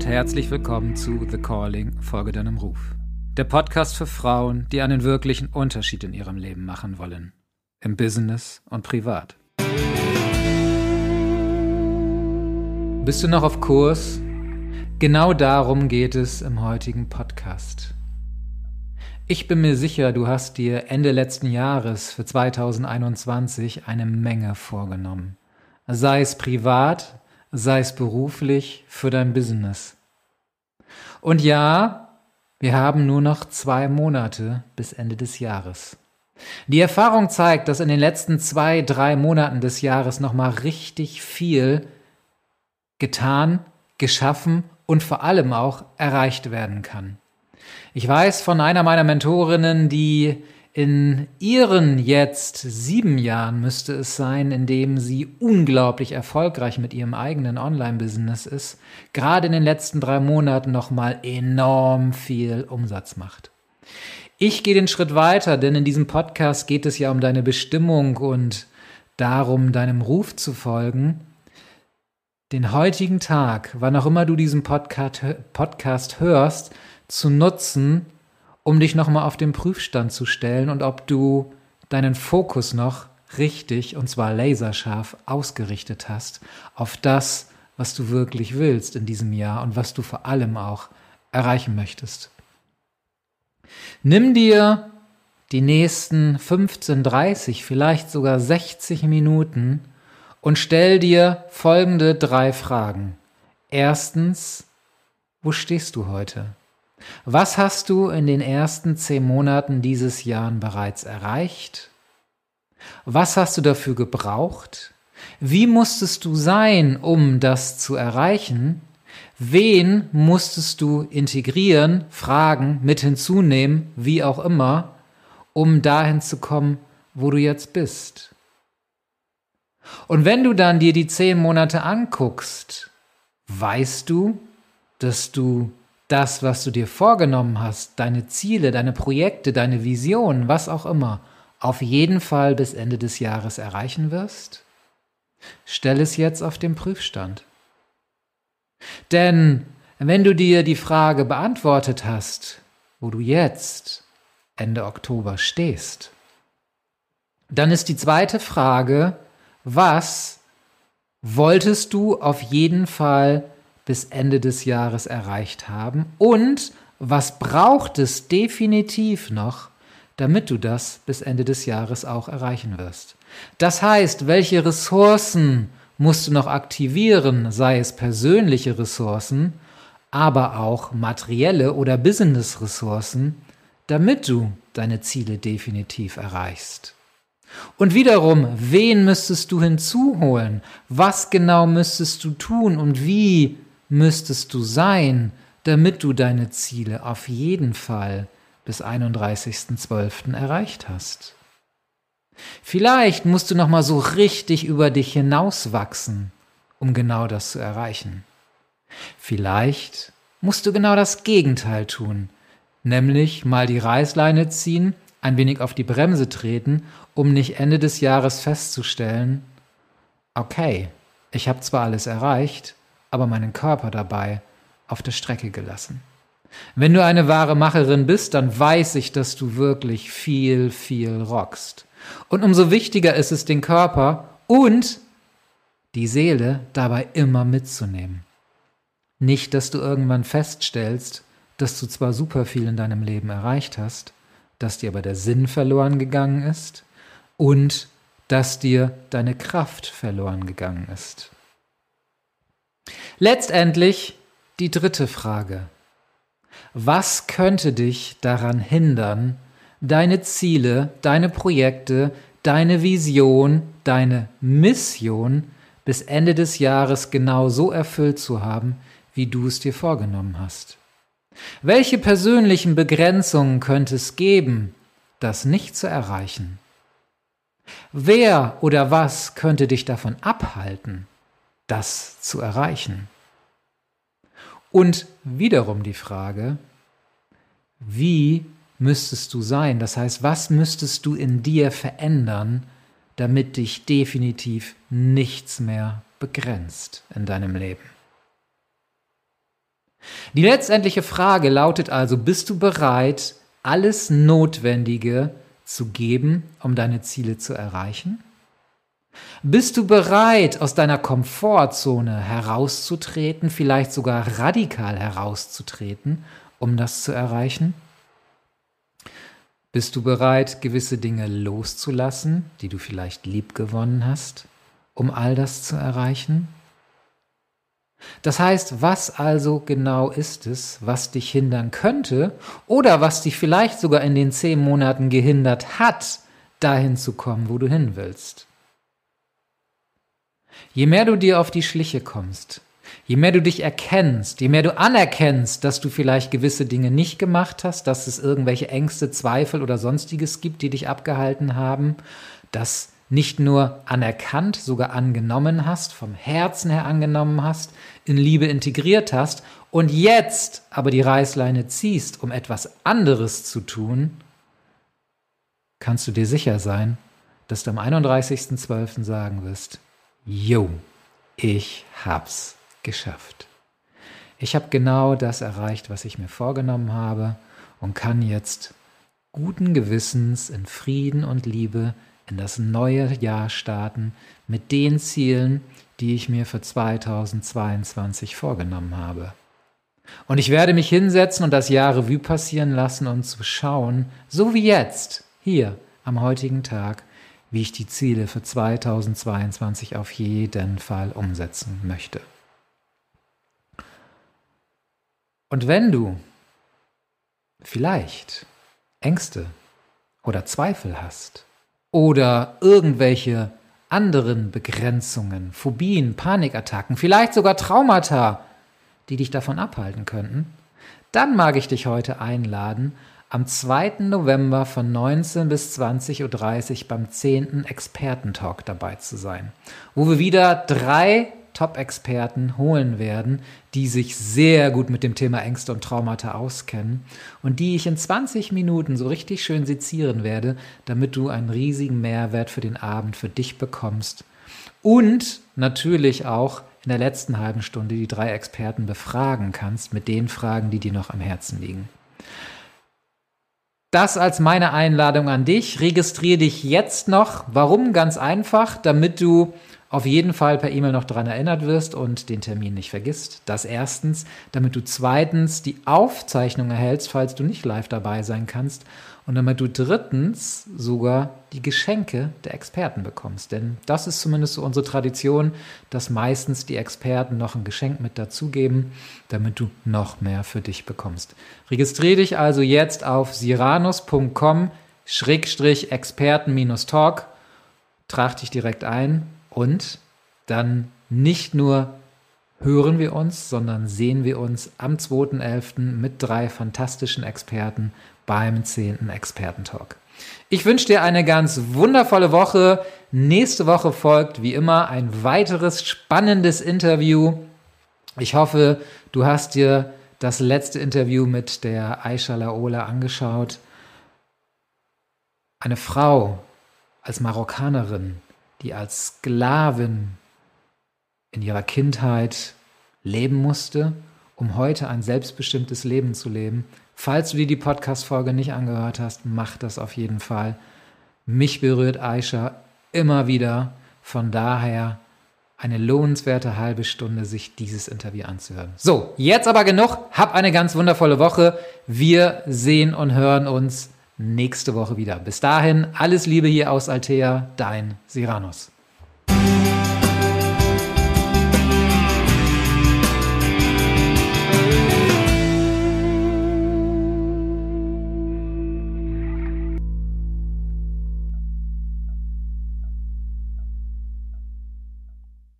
und herzlich willkommen zu The Calling, Folge deinem Ruf. Der Podcast für Frauen, die einen wirklichen Unterschied in ihrem Leben machen wollen. Im Business und privat. Bist du noch auf Kurs? Genau darum geht es im heutigen Podcast. Ich bin mir sicher, du hast dir Ende letzten Jahres für 2021 eine Menge vorgenommen. Sei es privat, sei es beruflich, für dein Business. Und ja, wir haben nur noch zwei Monate bis Ende des Jahres. Die Erfahrung zeigt, dass in den letzten zwei, drei Monaten des Jahres nochmal richtig viel getan, geschaffen und vor allem auch erreicht werden kann. Ich weiß von einer meiner Mentorinnen, die in ihren jetzt sieben Jahren müsste es sein, in dem sie unglaublich erfolgreich mit ihrem eigenen Online-Business ist, gerade in den letzten drei Monaten nochmal enorm viel Umsatz macht. Ich gehe den Schritt weiter, denn in diesem Podcast geht es ja um deine Bestimmung und darum, deinem Ruf zu folgen. Den heutigen Tag, wann auch immer du diesen Podcast, Podcast hörst, zu nutzen, um dich nochmal auf den Prüfstand zu stellen und ob du deinen Fokus noch richtig und zwar laserscharf ausgerichtet hast auf das, was du wirklich willst in diesem Jahr und was du vor allem auch erreichen möchtest. Nimm dir die nächsten 15, 30, vielleicht sogar 60 Minuten und stell dir folgende drei Fragen. Erstens, wo stehst du heute? Was hast du in den ersten zehn Monaten dieses Jahres bereits erreicht? Was hast du dafür gebraucht? Wie musstest du sein, um das zu erreichen? Wen musstest du integrieren, fragen, mit hinzunehmen, wie auch immer, um dahin zu kommen, wo du jetzt bist? Und wenn du dann dir die zehn Monate anguckst, weißt du, dass du das, was du dir vorgenommen hast, deine Ziele, deine Projekte, deine Visionen, was auch immer, auf jeden Fall bis Ende des Jahres erreichen wirst? Stell es jetzt auf den Prüfstand. Denn wenn du dir die Frage beantwortet hast, wo du jetzt Ende Oktober stehst, dann ist die zweite Frage, was wolltest du auf jeden Fall bis Ende des Jahres erreicht haben und was braucht es definitiv noch, damit du das bis Ende des Jahres auch erreichen wirst. Das heißt, welche Ressourcen musst du noch aktivieren, sei es persönliche Ressourcen, aber auch materielle oder Business-Ressourcen, damit du deine Ziele definitiv erreichst. Und wiederum, wen müsstest du hinzuholen? Was genau müsstest du tun und wie müsstest du sein, damit du deine Ziele auf jeden Fall bis 31.12. erreicht hast. Vielleicht musst du noch mal so richtig über dich hinauswachsen, um genau das zu erreichen. Vielleicht musst du genau das Gegenteil tun, nämlich mal die Reißleine ziehen, ein wenig auf die Bremse treten, um nicht Ende des Jahres festzustellen, okay, ich habe zwar alles erreicht, aber meinen Körper dabei auf der Strecke gelassen. Wenn du eine wahre Macherin bist, dann weiß ich, dass du wirklich viel, viel rockst. Und umso wichtiger ist es, den Körper und die Seele dabei immer mitzunehmen. Nicht, dass du irgendwann feststellst, dass du zwar super viel in deinem Leben erreicht hast, dass dir aber der Sinn verloren gegangen ist und dass dir deine Kraft verloren gegangen ist. Letztendlich die dritte Frage. Was könnte dich daran hindern, deine Ziele, deine Projekte, deine Vision, deine Mission bis Ende des Jahres genau so erfüllt zu haben, wie du es dir vorgenommen hast? Welche persönlichen Begrenzungen könnte es geben, das nicht zu erreichen? Wer oder was könnte dich davon abhalten, das zu erreichen? Und wiederum die Frage, wie müsstest du sein? Das heißt, was müsstest du in dir verändern, damit dich definitiv nichts mehr begrenzt in deinem Leben? Die letztendliche Frage lautet also, bist du bereit, alles Notwendige zu geben, um deine Ziele zu erreichen? Bist du bereit, aus deiner Komfortzone herauszutreten, vielleicht sogar radikal herauszutreten, um das zu erreichen? Bist du bereit, gewisse Dinge loszulassen, die du vielleicht liebgewonnen hast, um all das zu erreichen? Das heißt, was also genau ist es, was dich hindern könnte oder was dich vielleicht sogar in den zehn Monaten gehindert hat, dahin zu kommen, wo du hin willst? Je mehr du dir auf die Schliche kommst, je mehr du dich erkennst, je mehr du anerkennst, dass du vielleicht gewisse Dinge nicht gemacht hast, dass es irgendwelche Ängste, Zweifel oder sonstiges gibt, die dich abgehalten haben, dass nicht nur anerkannt, sogar angenommen hast, vom Herzen her angenommen hast, in Liebe integriert hast und jetzt aber die Reißleine ziehst, um etwas anderes zu tun, kannst du dir sicher sein, dass du am 31.12. sagen wirst, Jo, ich hab's geschafft. Ich habe genau das erreicht, was ich mir vorgenommen habe und kann jetzt guten Gewissens in Frieden und Liebe in das neue Jahr starten mit den Zielen, die ich mir für 2022 vorgenommen habe. Und ich werde mich hinsetzen und das Jahr Revue passieren lassen und zu schauen, so wie jetzt, hier am heutigen Tag, wie ich die Ziele für 2022 auf jeden Fall umsetzen möchte. Und wenn du vielleicht Ängste oder Zweifel hast, oder irgendwelche anderen Begrenzungen, Phobien, Panikattacken, vielleicht sogar Traumata, die dich davon abhalten könnten, dann mag ich dich heute einladen, am 2. November von 19 bis 20.30 Uhr beim 10. Expertentalk dabei zu sein, wo wir wieder drei Top-Experten holen werden, die sich sehr gut mit dem Thema Ängste und Traumata auskennen und die ich in 20 Minuten so richtig schön sezieren werde, damit du einen riesigen Mehrwert für den Abend für dich bekommst. Und natürlich auch in der letzten halben Stunde die drei Experten befragen kannst mit den Fragen, die dir noch am Herzen liegen. Das als meine Einladung an dich. Registriere dich jetzt noch. Warum? Ganz einfach, damit du auf jeden Fall per E-Mail noch daran erinnert wirst und den Termin nicht vergisst. Das erstens, damit du zweitens die Aufzeichnung erhältst, falls du nicht live dabei sein kannst. Und damit du drittens sogar die Geschenke der Experten bekommst. Denn das ist zumindest so unsere Tradition, dass meistens die Experten noch ein Geschenk mit dazugeben, damit du noch mehr für dich bekommst. Registriere dich also jetzt auf siranus.com-experten-talk. Trag dich direkt ein und dann nicht nur hören wir uns, sondern sehen wir uns am 2.11. mit drei fantastischen Experten beim 10. Expertentalk. Ich wünsche dir eine ganz wundervolle Woche. Nächste Woche folgt wie immer ein weiteres spannendes Interview. Ich hoffe, du hast dir das letzte Interview mit der Aisha Laola angeschaut. Eine Frau als Marokkanerin, die als Sklavin in ihrer Kindheit leben musste, um heute ein selbstbestimmtes Leben zu leben. Falls du dir die Podcast-Folge nicht angehört hast, mach das auf jeden Fall. Mich berührt Aisha immer wieder. Von daher eine lohnenswerte halbe Stunde, sich dieses Interview anzuhören. So, jetzt aber genug. Hab eine ganz wundervolle Woche. Wir sehen und hören uns nächste Woche wieder. Bis dahin, alles Liebe hier aus Altea, dein Siranus.